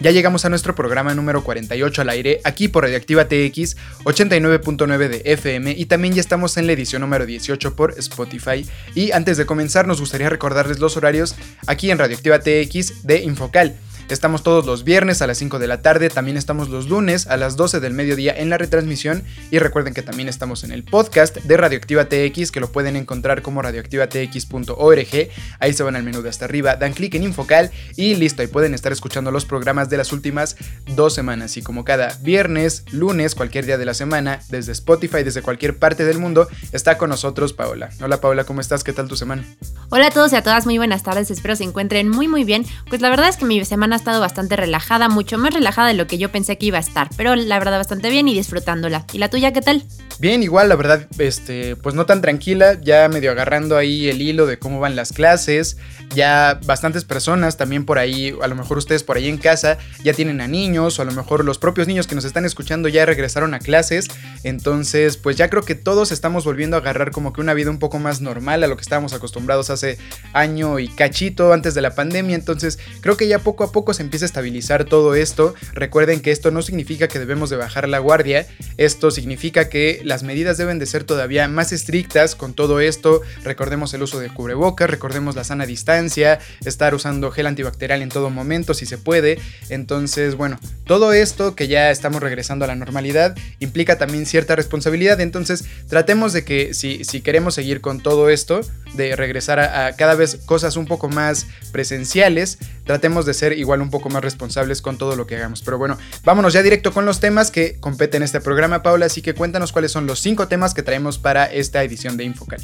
Ya llegamos a nuestro programa número 48 al aire, aquí por Radioactiva TX 89.9 de FM y también ya estamos en la edición número 18 por Spotify. Y antes de comenzar nos gustaría recordarles los horarios aquí en Radioactiva TX de Infocal. Estamos todos los viernes a las 5 de la tarde, también estamos los lunes a las 12 del mediodía en la retransmisión y recuerden que también estamos en el podcast de Radioactiva TX que lo pueden encontrar como radioactivatx.org. Ahí se van al menú de hasta arriba, dan clic en Infocal y listo, ahí pueden estar escuchando los programas de las últimas dos semanas. Y como cada viernes, lunes, cualquier día de la semana, desde Spotify, desde cualquier parte del mundo, está con nosotros Paola. Hola Paola, ¿cómo estás? ¿Qué tal tu semana? Hola a todos y a todas, muy buenas tardes, espero se encuentren muy muy bien. Pues la verdad es que mi semana estado bastante relajada, mucho más relajada de lo que yo pensé que iba a estar, pero la verdad bastante bien y disfrutándola. ¿Y la tuya qué tal? Bien, igual, la verdad, este, pues no tan tranquila, ya medio agarrando ahí el hilo de cómo van las clases, ya bastantes personas también por ahí, a lo mejor ustedes por ahí en casa ya tienen a niños o a lo mejor los propios niños que nos están escuchando ya regresaron a clases, entonces pues ya creo que todos estamos volviendo a agarrar como que una vida un poco más normal a lo que estábamos acostumbrados hace año y cachito antes de la pandemia, entonces creo que ya poco a poco se empieza a estabilizar todo esto. Recuerden que esto no significa que debemos de bajar la guardia, esto significa que las medidas deben de ser todavía más estrictas con todo esto. Recordemos el uso de cubrebocas, recordemos la sana distancia, estar usando gel antibacterial en todo momento si se puede. Entonces, bueno, todo esto que ya estamos regresando a la normalidad implica también cierta responsabilidad. Entonces, tratemos de que si, si queremos seguir con todo esto, de regresar a, a cada vez cosas un poco más presenciales, tratemos de ser igual un poco más responsables con todo lo que hagamos. Pero bueno, vámonos ya directo con los temas que competen este programa, Paula. Así que cuéntanos cuáles son los cinco temas que traemos para esta edición de Infocal.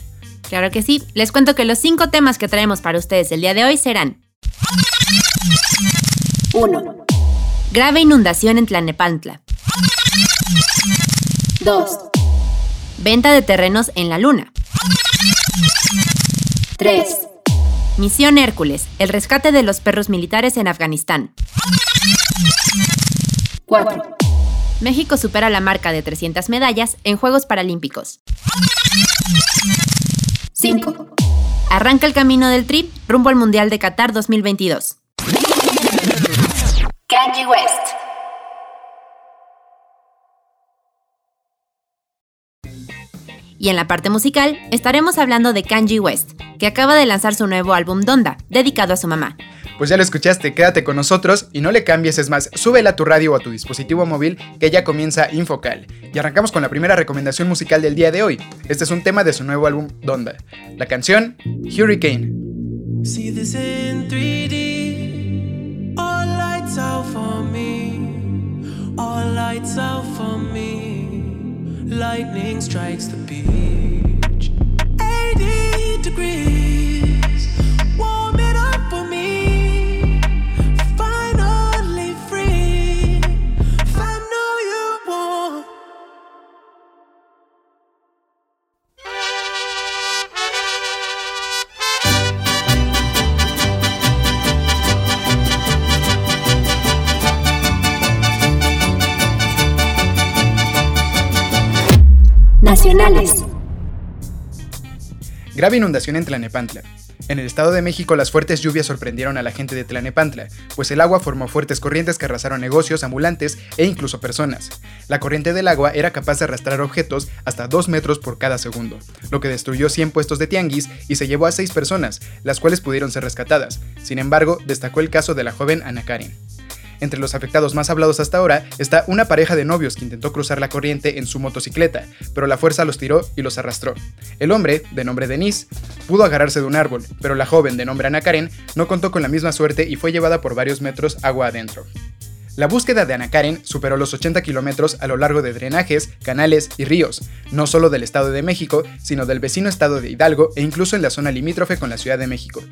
Claro que sí. Les cuento que los cinco temas que traemos para ustedes el día de hoy serán 1. Grave inundación en Tlanepantla. 2. Venta de terrenos en la Luna. 3. Misión Hércules, el rescate de los perros militares en Afganistán. 4. México supera la marca de 300 medallas en Juegos Paralímpicos. 5. Arranca el camino del trip rumbo al Mundial de Qatar 2022. Kanye West. Y en la parte musical estaremos hablando de Kanye West, que acaba de lanzar su nuevo álbum Donda, dedicado a su mamá. Pues ya lo escuchaste, quédate con nosotros y no le cambies, es más, súbela a tu radio o a tu dispositivo móvil que ya comienza Infocal. Y arrancamos con la primera recomendación musical del día de hoy. Este es un tema de su nuevo álbum Donda. La canción Hurricane. See this in 3D. All lights out for me. All lights out for me. Lightning strikes the beach. 80 degrees. Grave inundación en Tlanepantla. En el Estado de México las fuertes lluvias sorprendieron a la gente de Tlanepantla, pues el agua formó fuertes corrientes que arrasaron negocios, ambulantes e incluso personas. La corriente del agua era capaz de arrastrar objetos hasta 2 metros por cada segundo, lo que destruyó 100 puestos de tianguis y se llevó a 6 personas, las cuales pudieron ser rescatadas. Sin embargo, destacó el caso de la joven Ana Karen. Entre los afectados más hablados hasta ahora está una pareja de novios que intentó cruzar la corriente en su motocicleta, pero la fuerza los tiró y los arrastró. El hombre, de nombre Denise, pudo agarrarse de un árbol, pero la joven, de nombre Ana Karen, no contó con la misma suerte y fue llevada por varios metros agua adentro. La búsqueda de Ana Karen superó los 80 kilómetros a lo largo de drenajes, canales y ríos, no solo del Estado de México, sino del vecino estado de Hidalgo e incluso en la zona limítrofe con la Ciudad de México.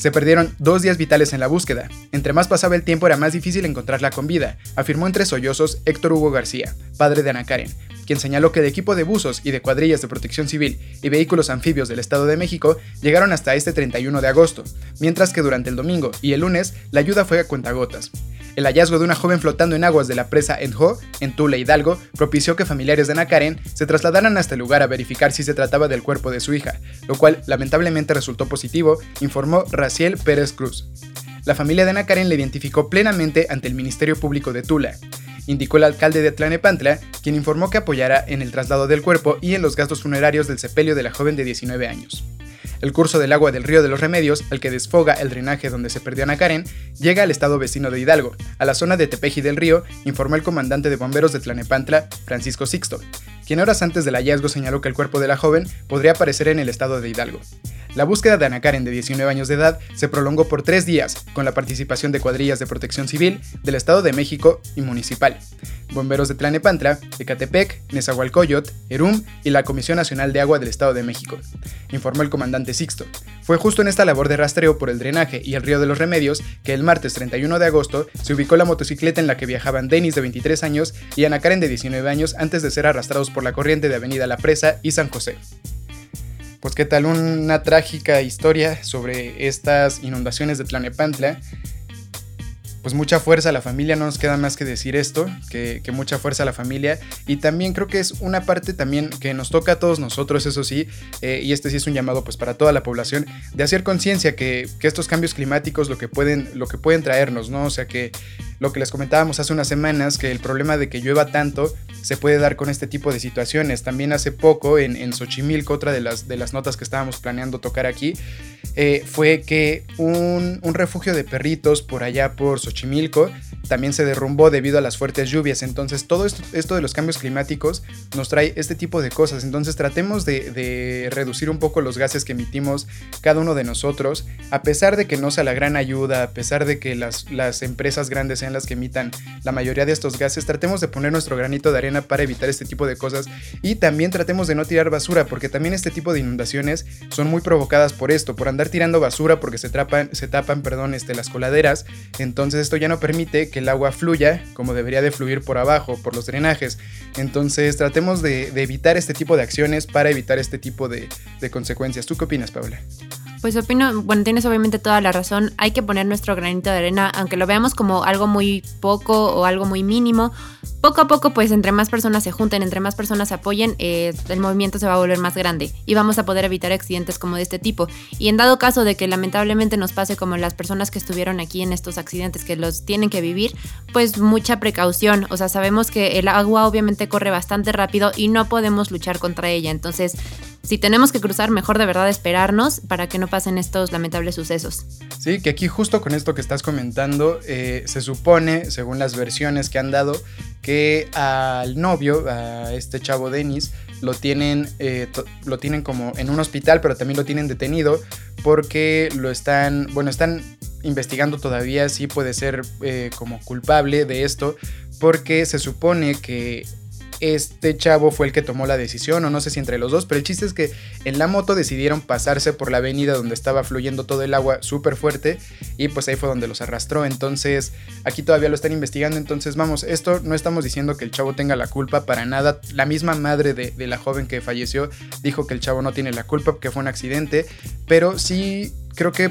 Se perdieron dos días vitales en la búsqueda. Entre más pasaba el tiempo era más difícil encontrarla con vida, afirmó entre sollozos Héctor Hugo García, padre de Ana Karen, quien señaló que el equipo de buzos y de cuadrillas de protección civil y vehículos anfibios del Estado de México llegaron hasta este 31 de agosto, mientras que durante el domingo y el lunes la ayuda fue a cuentagotas. El hallazgo de una joven flotando en aguas de la presa Enjo, en Tula Hidalgo, propició que familiares de Ana Karen se trasladaran hasta el lugar a verificar si se trataba del cuerpo de su hija, lo cual lamentablemente resultó positivo, informó Raciel Pérez Cruz. La familia de Ana Karen le identificó plenamente ante el Ministerio Público de Tula, indicó el alcalde de Tlanepantla, quien informó que apoyará en el traslado del cuerpo y en los gastos funerarios del sepelio de la joven de 19 años. El curso del agua del río de los Remedios, el que desfoga el drenaje donde se perdió Ana Karen, llega al estado vecino de Hidalgo, a la zona de Tepeji del Río, informó el comandante de bomberos de Tlanepantla, Francisco Sixto, quien horas antes del hallazgo señaló que el cuerpo de la joven podría aparecer en el estado de Hidalgo. La búsqueda de Ana Karen de 19 años de edad se prolongó por tres días, con la participación de cuadrillas de protección civil del Estado de México y municipal, bomberos de Tlanepantla, Ecatepec, Nezahualcóyotl, Erum y la Comisión Nacional de Agua del Estado de México, informó el comandante Sixto. Fue justo en esta labor de rastreo por el drenaje y el río de los Remedios que el martes 31 de agosto se ubicó la motocicleta en la que viajaban Denis de 23 años y Ana Karen de 19 años antes de ser arrastrados por la corriente de Avenida La Presa y San José pues qué tal una trágica historia sobre estas inundaciones de Tlanepantla. Pues mucha fuerza a la familia, no nos queda más que decir esto, que, mucha fuerza a la familia. Y también creo que es una parte también que nos toca a todos nosotros, eso sí, eh, y este sí es un llamado pues para toda la población, de hacer conciencia que, que, estos cambios climáticos lo que, pueden, lo que pueden traernos, ¿no? O sea que lo que les comentábamos hace unas semanas, que el problema de que llueva tanto se puede dar con este tipo de situaciones. También hace poco en, Xochimilco, otra de las, de las notas que estábamos planeando tocar aquí, eh, fue que un, refugio de perritos por allá por Xochimilco también se derrumbó debido a las fuertes lluvias. Entonces todo esto, de los cambios climáticos nos trae este tipo de cosas. Entonces tratemos de, reducir un poco los gases que emitimos cada uno de nosotros, a pesar de que no sea la gran ayuda, a pesar de que las, las empresas grandes sean las que emitan la mayoría de estos gases, tratemos de poner nuestro granito de arena para evitar este tipo de cosas y también tratemos de no tirar basura porque también este tipo de inundaciones son muy provocadas por esto, por andar tirando basura porque se, tapan, se tapan perdón, este, las coladeras, entonces esto ya no permite que el agua fluya como debería de fluir por abajo, por los drenajes, entonces tratemos de, evitar este tipo de acciones para evitar este tipo de, de consecuencias. ¿Tú qué opinas, Paula? Pues opino, bueno, tienes obviamente toda la razón, hay que poner nuestro granito de arena, aunque lo veamos como algo muy poco o algo muy mínimo, poco a poco, pues entre más personas se junten, entre más personas apoyen, eh, el movimiento se va a volver más grande y vamos a poder evitar accidentes como de este tipo. Y en dado caso de que lamentablemente nos pase como las personas que estuvieron aquí en estos accidentes que los tienen que vivir, pues mucha precaución. O sea, sabemos que el agua obviamente corre bastante rápido y no podemos luchar contra ella. Entonces, si tenemos que cruzar, mejor de verdad esperarnos para que no pasen estos lamentables sucesos. Sí, que aquí justo con esto que estás comentando, eh, se supone, según las versiones que han dado, que al novio, a este chavo Denis, lo tienen, eh, lo tienen como en un hospital, pero también lo tienen detenido porque lo están, bueno, están investigando todavía si puede ser eh, como culpable de esto, porque se supone que este chavo fue el que tomó la decisión, o no sé si entre los dos, pero el chiste es que en la moto decidieron pasarse por la avenida donde estaba fluyendo todo el agua súper fuerte y pues ahí fue donde los arrastró. Entonces aquí todavía lo están investigando, entonces vamos, esto no estamos diciendo que el chavo tenga la culpa para nada. La misma madre de, la joven que falleció dijo que el chavo no tiene la culpa, que fue un accidente, pero sí creo que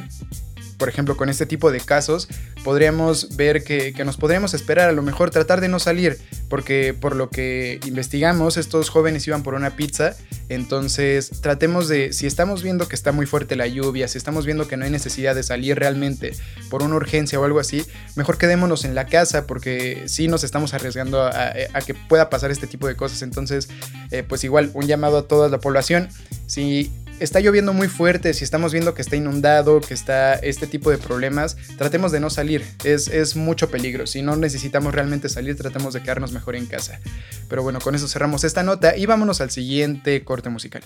por ejemplo, con este tipo de casos, podríamos ver que, nos podríamos esperar a lo mejor tratar de no salir, porque por lo que investigamos, estos jóvenes iban por una pizza, entonces tratemos de, si estamos viendo que está muy fuerte la lluvia, si estamos viendo que no hay necesidad de salir realmente por una urgencia o algo así, mejor quedémonos en la casa, porque sí nos estamos arriesgando a, que pueda pasar este tipo de cosas, entonces, eh, pues igual, un llamado a toda la población, si está lloviendo muy fuerte, si estamos viendo que está inundado, que está este tipo de problemas, tratemos de no salir. Es, mucho peligro. Si no necesitamos realmente salir, tratemos de quedarnos mejor en casa. Pero bueno, con eso cerramos esta nota y vámonos al siguiente corte musical.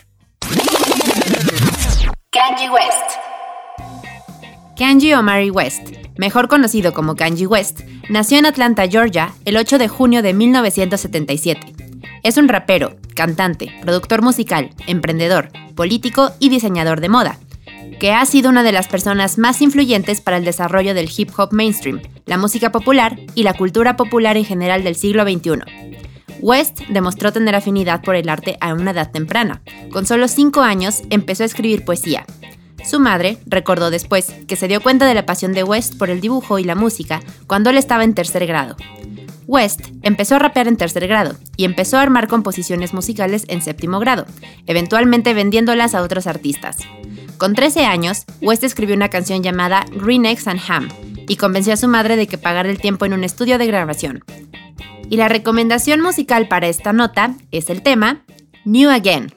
Kanji West. Kanji Omari West, mejor conocido como Kanji West, nació en Atlanta, Georgia, el 8 de junio de 1977. Es un rapero, cantante, productor musical, emprendedor, político y diseñador de moda, que ha sido una de las personas más influyentes para el desarrollo del hip hop mainstream, la música popular y la cultura popular en general del siglo XXI. West demostró tener afinidad por el arte a una edad temprana. Con solo 5 años empezó a escribir poesía. Su madre recordó después que se dio cuenta de la pasión de West por el dibujo y la música cuando él estaba en tercer grado. West empezó a rapear en tercer grado y empezó a armar composiciones musicales en séptimo grado, eventualmente vendiéndolas a otros artistas. Con 13 años, West escribió una canción llamada Green Eggs and Ham y convenció a su madre de que pagara el tiempo en un estudio de grabación. Y la recomendación musical para esta nota es el tema New Again.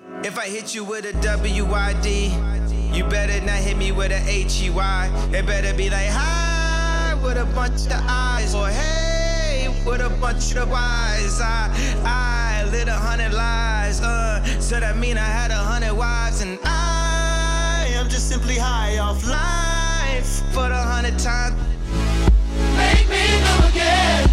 With a bunch of wise. I, I lit a hundred lies. Uh, so that mean I had a hundred wives, and I am just simply high off life for the hundred times. Make me new again.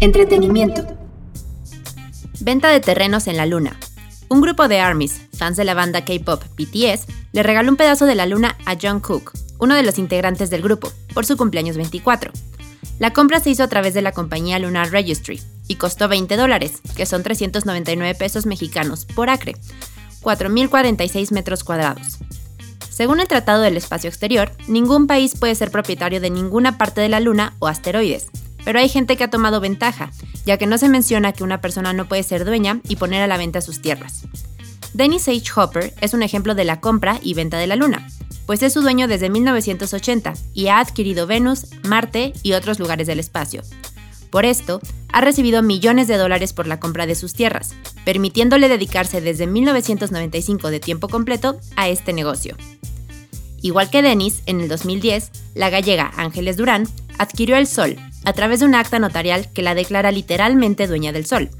Entretenimiento. Venta de terrenos en la Luna. Un grupo de ARMYs, fans de la banda K-pop BTS, le regaló un pedazo de la Luna a John Cook, uno de los integrantes del grupo, por su cumpleaños 24. La compra se hizo a través de la compañía Lunar Registry y costó 20 dólares, que son 399 pesos mexicanos por acre, 4.046 metros cuadrados. Según el Tratado del Espacio Exterior, ningún país puede ser propietario de ninguna parte de la Luna o asteroides, pero hay gente que ha tomado ventaja, ya que no se menciona que una persona no puede ser dueña y poner a la venta sus tierras. Dennis H. Hopper es un ejemplo de la compra y venta de la Luna, pues es su dueño desde 1980 y ha adquirido Venus, Marte y otros lugares del espacio. Por esto, ha recibido millones de dólares por la compra de sus tierras, permitiéndole dedicarse desde 1995 de tiempo completo a este negocio. Igual que Dennis, en el 2010, la gallega Ángeles Durán adquirió el Sol, a través de un acta notarial que la declara literalmente dueña del sol.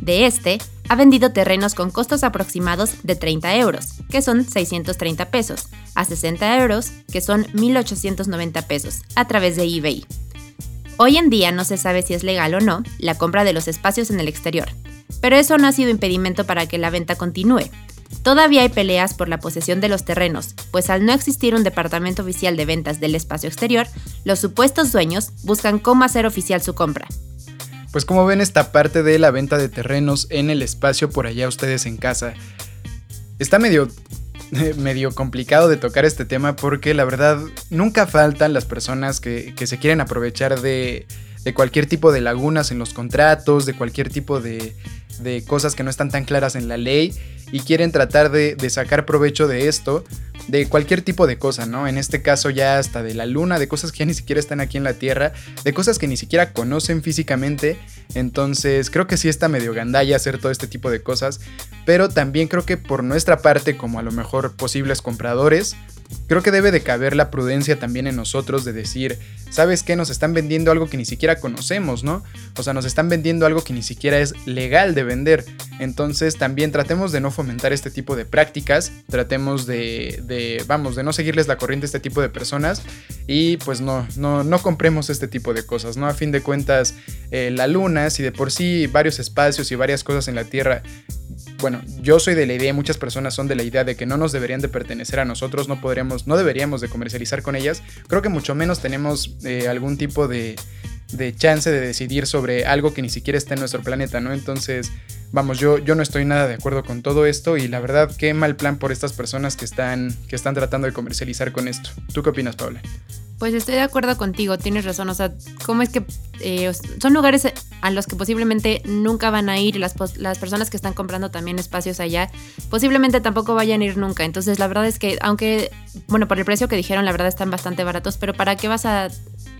De este, ha vendido terrenos con costos aproximados de 30 euros, que son 630 pesos, a 60 euros, que son 1.890 pesos, a través de eBay. Hoy en día no se sabe si es legal o no la compra de los espacios en el exterior, pero eso no ha sido impedimento para que la venta continúe, Todavía hay peleas por la posesión de los terrenos, pues al no existir un departamento oficial de ventas del espacio exterior, los supuestos dueños buscan cómo hacer oficial su compra. Pues como ven esta parte de la venta de terrenos en el espacio por allá ustedes en casa, está medio medio complicado de tocar este tema porque la verdad nunca faltan las personas que, se quieren aprovechar de, de, cualquier tipo de lagunas en los contratos, de cualquier tipo de, de cosas que no están tan claras en la ley y quieren tratar de, sacar provecho de esto, de cualquier tipo de cosa, ¿no? En este caso ya hasta de la luna, de cosas que ya ni siquiera están aquí en la Tierra, de cosas que ni siquiera conocen físicamente. Entonces creo que sí está medio gandalla hacer todo este tipo de cosas, pero también creo que por nuestra parte, como a lo mejor posibles compradores, creo que debe de caber la prudencia también en nosotros de decir, ¿sabes qué? Nos están vendiendo algo que ni siquiera conocemos, ¿no? O sea, nos están vendiendo algo que ni siquiera es legal de vender. Entonces también tratemos de no fomentar este tipo de prácticas, tratemos de, vamos, de no seguirles la corriente a este tipo de personas y pues no, no, no compremos este tipo de cosas, ¿no? A fin de cuentas, eh, la luna, si de por sí varios espacios y varias cosas en la Tierra bueno, yo soy de la idea, muchas personas son de la idea de que no nos deberían de pertenecer a nosotros, no podríamos, no deberíamos de comercializar con ellas, creo que mucho menos tenemos eh, algún tipo de, de chance de decidir sobre algo que ni siquiera está en nuestro planeta, ¿no? Entonces, vamos, yo, yo no estoy nada de acuerdo con todo esto y la verdad, qué mal plan por estas personas que están, que están tratando de comercializar con esto. ¿Tú qué opinas, Paula? Pues estoy de acuerdo contigo, tienes razón. O sea, ¿cómo es que eh, son lugares a los que posiblemente nunca van a ir las, las personas que están comprando también espacios allá posiblemente tampoco vayan a ir nunca? Entonces, la verdad es que, aunque, bueno, por el precio que dijeron, la verdad están bastante baratos, pero ¿para qué vas a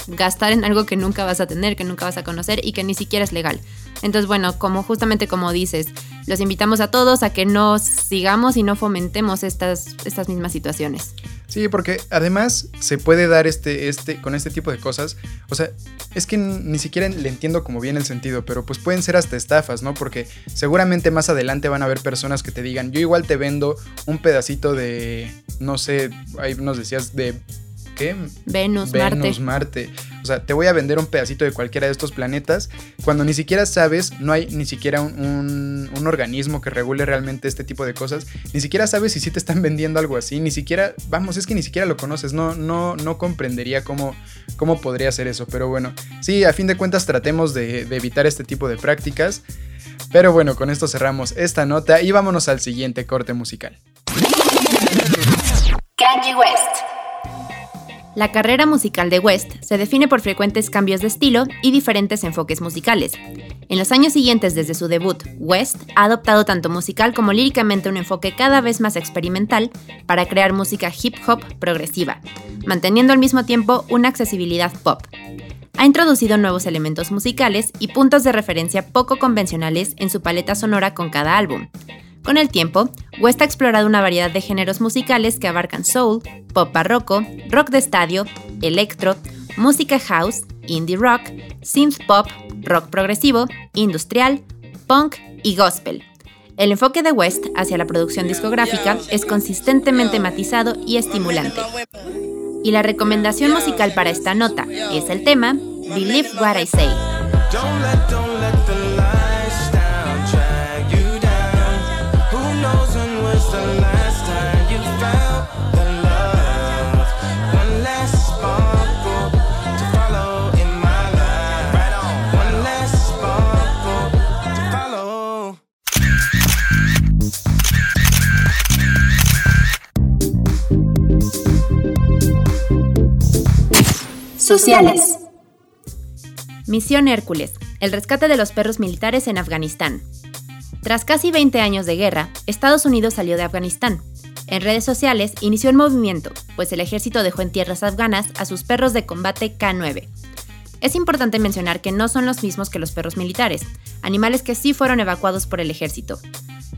gastar en algo que nunca vas a tener, que nunca vas a conocer y que ni siquiera es legal. Entonces, bueno, como justamente como dices, los invitamos a todos a que no sigamos y no fomentemos estas, estas mismas situaciones. Sí, porque además se puede dar este, este, con este tipo de cosas. O sea, es que ni siquiera le entiendo como bien el sentido, pero pues pueden ser hasta estafas, ¿no? Porque seguramente más adelante van a haber personas que te digan, yo igual te vendo un pedacito de, no sé, ahí nos decías, de ¿qué? Venus, Venus, Marte. O sea, te voy a vender un pedacito de cualquiera de estos planetas cuando ni siquiera sabes, no hay ni siquiera un, organismo que regule realmente este tipo de cosas. Ni siquiera sabes si sí te están vendiendo algo así. Ni siquiera, vamos, es que ni siquiera lo conoces. No, no, no comprendería cómo, cómo podría ser eso. Pero bueno, sí, a fin de cuentas tratemos de, de evitar este tipo de prácticas. Pero bueno, con esto cerramos esta nota y vámonos al siguiente corte musical. Kanye West. La carrera musical de West se define por frecuentes cambios de estilo y diferentes enfoques musicales. En los años siguientes desde su debut, West ha adoptado tanto musical como líricamente un enfoque cada vez más experimental para crear música hip hop progresiva, manteniendo al mismo tiempo una accesibilidad pop. Ha introducido nuevos elementos musicales y puntos de referencia poco convencionales en su paleta sonora con cada álbum, con el tiempo, West ha explorado una variedad de géneros musicales que abarcan soul, pop barroco, rock de estadio, electro, música house, indie rock, synth pop, rock progresivo, industrial, punk y gospel. El enfoque de West hacia la producción discográfica es consistentemente matizado y estimulante. Y la recomendación musical para esta nota es el tema Believe What I Say. Sociales. Misión Hércules, el rescate de los perros militares en Afganistán. Tras casi 20 años de guerra, Estados Unidos salió de Afganistán. En redes sociales inició el movimiento, pues el ejército dejó en tierras afganas a sus perros de combate K9. Es importante mencionar que no son los mismos que los perros militares, animales que sí fueron evacuados por el ejército.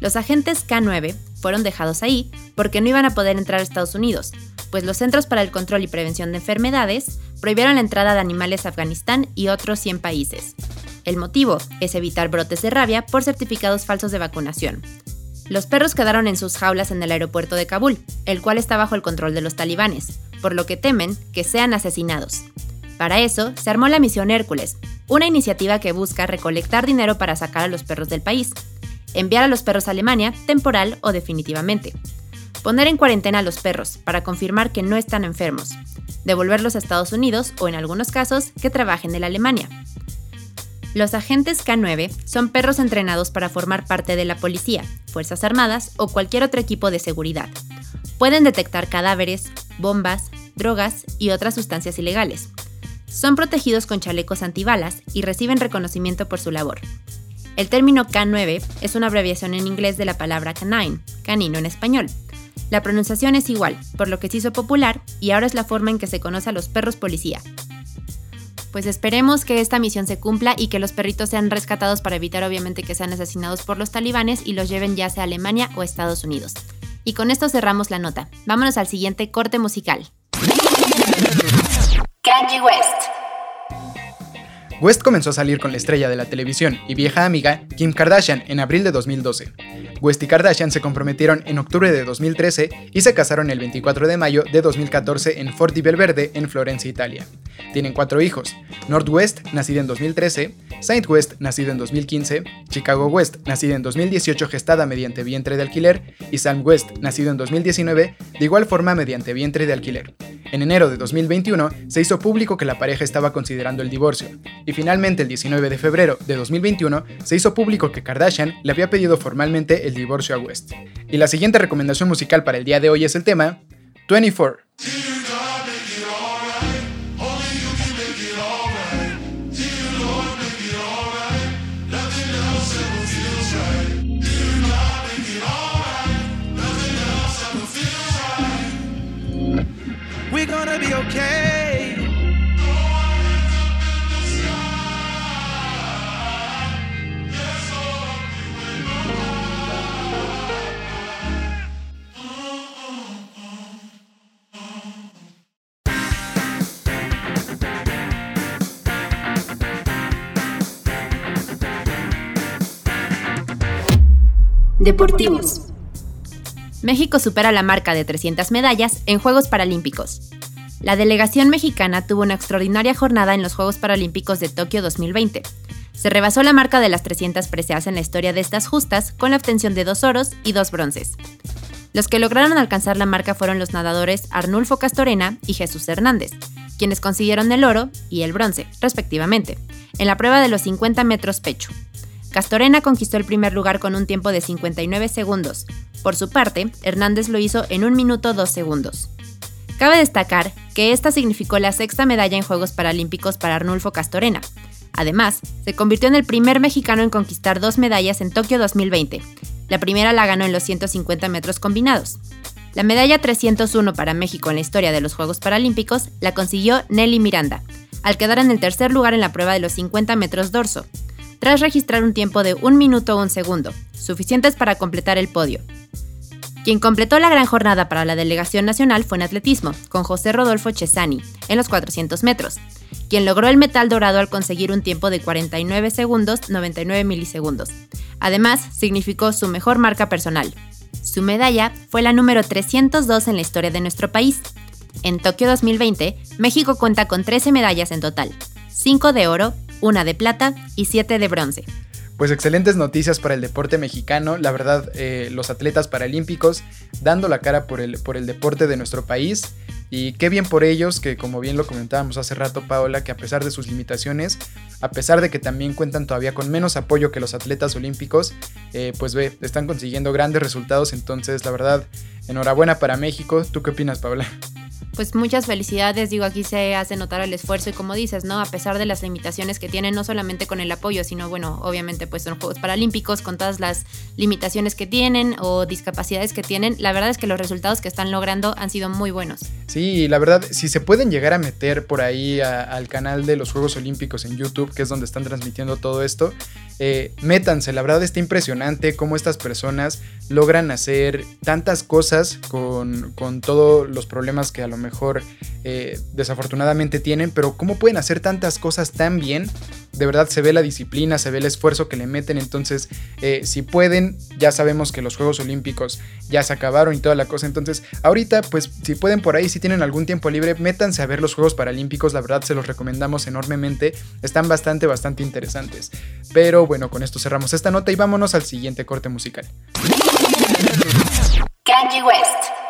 Los agentes K9 fueron dejados ahí porque no iban a poder entrar a Estados Unidos, pues los Centros para el Control y Prevención de Enfermedades prohibieron la entrada de animales a Afganistán y otros 100 países. El motivo es evitar brotes de rabia por certificados falsos de vacunación. Los perros quedaron en sus jaulas en el aeropuerto de Kabul, el cual está bajo el control de los talibanes, por lo que temen que sean asesinados. Para eso, se armó la misión Hércules, una iniciativa que busca recolectar dinero para sacar a los perros del país, enviar a los perros a Alemania temporal o definitivamente, poner en cuarentena a los perros para confirmar que no están enfermos, devolverlos a Estados Unidos o en algunos casos que trabajen en Alemania. Los agentes K9 son perros entrenados para formar parte de la policía, Fuerzas Armadas o cualquier otro equipo de seguridad. Pueden detectar cadáveres, bombas, drogas y otras sustancias ilegales. Son protegidos con chalecos antibalas y reciben reconocimiento por su labor. El término K9 es una abreviación en inglés de la palabra canine, canino en español. La pronunciación es igual, por lo que se hizo popular y ahora es la forma en que se conoce a los perros policía. Pues esperemos que esta misión se cumpla y que los perritos sean rescatados para evitar obviamente que sean asesinados por los talibanes y los lleven ya sea a Alemania o Estados Unidos. Y con esto cerramos la nota. Vámonos al siguiente corte musical. Kanye West. West comenzó a salir con la estrella de la televisión y vieja amiga Kim Kardashian en abril de 2012. West y Kardashian se comprometieron en octubre de 2013 y se casaron el 24 de mayo de 2014 en Forti Belverde, en Florencia, Italia. Tienen cuatro hijos: Northwest, nacido en 2013, Saint West, nacido en 2015, Chicago West, nacido en 2018 gestada mediante vientre de alquiler, y Sam West, nacido en 2019, de igual forma mediante vientre de alquiler. En enero de 2021 se hizo público que la pareja estaba considerando el divorcio, y finalmente el 19 de febrero de 2021 se hizo público que Kardashian le había pedido formalmente el divorcio a West. Y la siguiente recomendación musical para el día de hoy es el tema 24. We're gonna be okay. Deportivos. México supera la marca de 300 medallas en Juegos Paralímpicos. La delegación mexicana tuvo una extraordinaria jornada en los Juegos Paralímpicos de Tokio 2020. Se rebasó la marca de las 300 preseas en la historia de estas justas con la obtención de dos oros y dos bronces. Los que lograron alcanzar la marca fueron los nadadores Arnulfo Castorena y Jesús Hernández, quienes consiguieron el oro y el bronce, respectivamente, en la prueba de los 50 metros pecho. Castorena conquistó el primer lugar con un tiempo de 59 segundos. Por su parte, Hernández lo hizo en 1 minuto 2 segundos. Cabe destacar que esta significó la sexta medalla en Juegos Paralímpicos para Arnulfo Castorena. Además, se convirtió en el primer mexicano en conquistar dos medallas en Tokio 2020. La primera la ganó en los 150 metros combinados. La medalla 301 para México en la historia de los Juegos Paralímpicos la consiguió Nelly Miranda, al quedar en el tercer lugar en la prueba de los 50 metros dorso, tras registrar un tiempo de 1 minuto 1 segundo, suficientes para completar el podio. Quien completó la gran jornada para la delegación nacional fue en atletismo, con José Rodolfo Chesani, en los 400 metros, quien logró el metal dorado al conseguir un tiempo de 49 segundos 99 milisegundos. Además, significó su mejor marca personal. Su medalla fue la número 302 en la historia de nuestro país. En Tokio 2020, México cuenta con 13 medallas en total, 5 de oro, una de plata y 7 de bronce. Pues excelentes noticias para el deporte mexicano, la verdad, eh, los atletas paralímpicos dando la cara por el, por el deporte de nuestro país. Y qué bien por ellos, que como bien lo comentábamos hace rato, Paola, que a pesar de sus limitaciones, a pesar de que también cuentan todavía con menos apoyo que los atletas olímpicos, eh, pues ve, están consiguiendo grandes resultados. Entonces, la verdad, enhorabuena para México. ¿Tú qué opinas, Paola? Pues muchas felicidades, digo, aquí se hace notar el esfuerzo y como dices, ¿no? A pesar de las limitaciones que tienen, no solamente con el apoyo, sino bueno, obviamente pues son Juegos Paralímpicos, con todas las limitaciones que tienen o discapacidades que tienen, la verdad es que los resultados que están logrando han sido muy buenos. Sí, la verdad, si se pueden llegar a meter por ahí al canal de los Juegos Olímpicos en YouTube, que es donde están transmitiendo todo esto, eh, métanse, la verdad está impresionante cómo estas personas logran hacer tantas cosas con, con todos los problemas que a lo mejor eh, desafortunadamente tienen, pero cómo pueden hacer tantas cosas tan bien. De verdad se ve la disciplina, se ve el esfuerzo que le meten, entonces eh, si pueden, ya sabemos que los Juegos Olímpicos ya se acabaron y toda la cosa, entonces ahorita pues si pueden por ahí, si tienen algún tiempo libre, métanse a ver los Juegos Paralímpicos, la verdad se los recomendamos enormemente, están bastante, bastante interesantes. Pero bueno, con esto cerramos esta nota y vámonos al siguiente corte musical. Kanye West.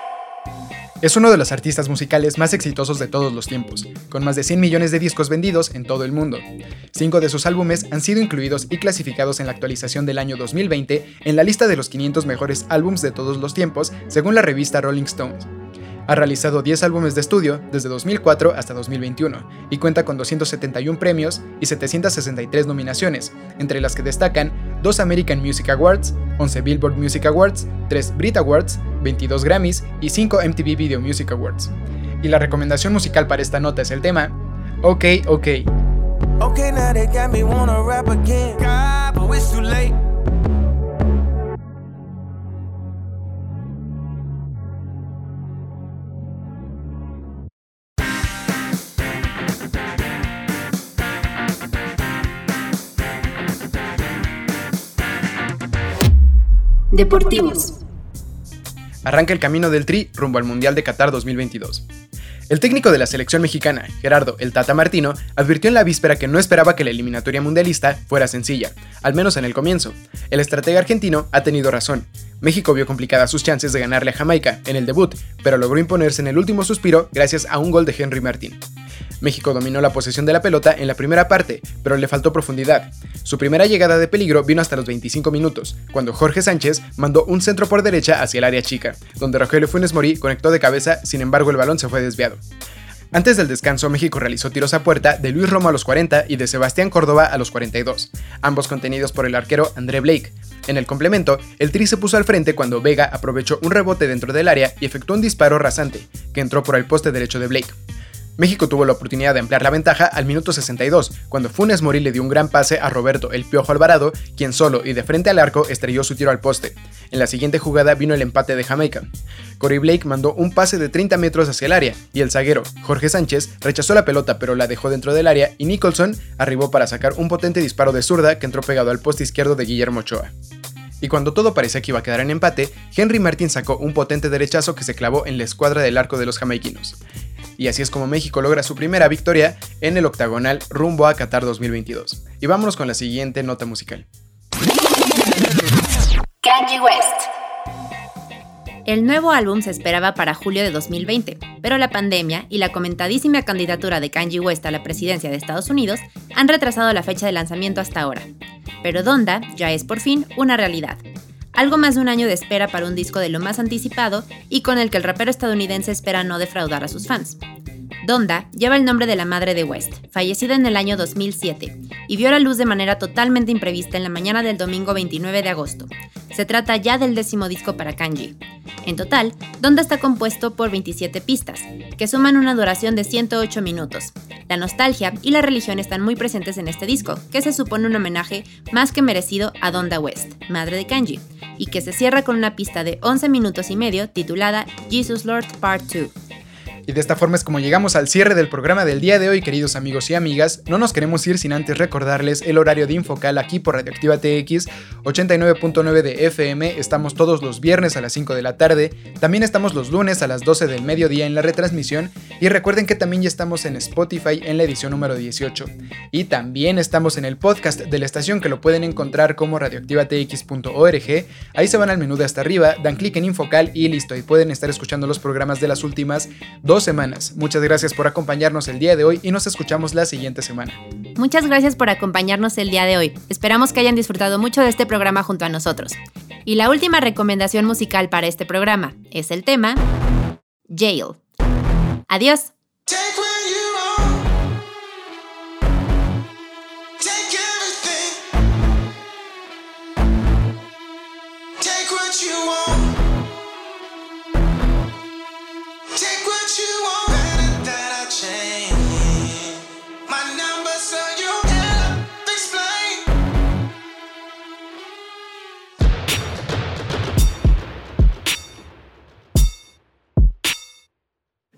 Es uno de los artistas musicales más exitosos de todos los tiempos, con más de 100 millones de discos vendidos en todo el mundo. Cinco de sus álbumes han sido incluidos y clasificados en la actualización del año 2020 en la lista de los 500 mejores álbums de todos los tiempos, según la revista Rolling Stones. Ha realizado 10 álbumes de estudio desde 2004 hasta 2021 y cuenta con 271 premios y 763 nominaciones, entre las que destacan 2 American Music Awards, 11 Billboard Music Awards, 3 Brit Awards, 22 Grammys y 5 MTV Video Music Awards. Y la recomendación musical para esta nota es el tema OK OK. Okay, now they got me wanna rap again. God, but it's too late. Deportivos. Arranca el camino del Tri rumbo al Mundial de Qatar 2022. El técnico de la selección mexicana, Gerardo El Tata Martino, advirtió en la víspera que no esperaba que la eliminatoria mundialista fuera sencilla, al menos en el comienzo. El estratega argentino ha tenido razón. México vio complicadas sus chances de ganarle a Jamaica en el debut, pero logró imponerse en el último suspiro gracias a un gol de Henry Martín. México dominó la posesión de la pelota en la primera parte, pero le faltó profundidad. Su primera llegada de peligro vino hasta los 25 minutos, cuando Jorge Sánchez mandó un centro por derecha hacia el área chica, donde Rogelio Funes Mori conectó de cabeza, sin embargo el balón se fue desviado. Antes del descanso, México realizó tiros a puerta de Luis Romo a los 40 y de Sebastián Córdoba a los 42, ambos contenidos por el arquero André Blake. En el complemento, el Tri se puso al frente cuando Vega aprovechó un rebote dentro del área y efectuó un disparo rasante, que entró por el poste derecho de Blake. México tuvo la oportunidad de ampliar la ventaja al minuto 62, cuando Funes Mori le dio un gran pase a Roberto El Piojo Alvarado, quien solo y de frente al arco estrelló su tiro al poste. En la siguiente jugada vino el empate de Jamaica. Corey Blake mandó un pase de 30 metros hacia el área, y el zaguero, Jorge Sánchez, rechazó la pelota pero la dejó dentro del área y Nicholson arribó para sacar un potente disparo de zurda que entró pegado al poste izquierdo de Guillermo Ochoa. Y cuando todo parecía que iba a quedar en empate, Henry Martin sacó un potente derechazo que se clavó en la escuadra del arco de los jamaiquinos y así es como México logra su primera victoria en el octagonal rumbo a Qatar 2022. Y vámonos con la siguiente nota musical. Kanye West. El nuevo álbum se esperaba para julio de 2020, pero la pandemia y la comentadísima candidatura de Kanye West a la presidencia de Estados Unidos han retrasado la fecha de lanzamiento hasta ahora. Pero Donda ya es por fin una realidad algo más de un año de espera para un disco de lo más anticipado y con el que el rapero estadounidense espera no defraudar a sus fans. Donda lleva el nombre de la madre de West, fallecida en el año 2007, y vio la luz de manera totalmente imprevista en la mañana del domingo 29 de agosto. Se trata ya del décimo disco para Kanji. En total, Donda está compuesto por 27 pistas, que suman una duración de 108 minutos. La nostalgia y la religión están muy presentes en este disco, que se supone un homenaje más que merecido a Donda West, madre de Kanji, y que se cierra con una pista de 11 minutos y medio titulada Jesus Lord Part 2. Y de esta forma es como llegamos al cierre del programa del día de hoy, queridos amigos y amigas. No nos queremos ir sin antes recordarles el horario de Infocal aquí por Radioactiva TX 89.9 de FM. Estamos todos los viernes a las 5 de la tarde. También estamos los lunes a las 12 del mediodía en la retransmisión. Y recuerden que también ya estamos en Spotify en la edición número 18. Y también estamos en el podcast de la estación que lo pueden encontrar como radioactivatx.org. Ahí se van al menú de hasta arriba, dan clic en Infocal y listo. Y pueden estar escuchando los programas de las últimas dos semanas. Muchas gracias por acompañarnos el día de hoy y nos escuchamos la siguiente semana. Muchas gracias por acompañarnos el día de hoy. Esperamos que hayan disfrutado mucho de este programa junto a nosotros. Y la última recomendación musical para este programa es el tema Jail. Adiós.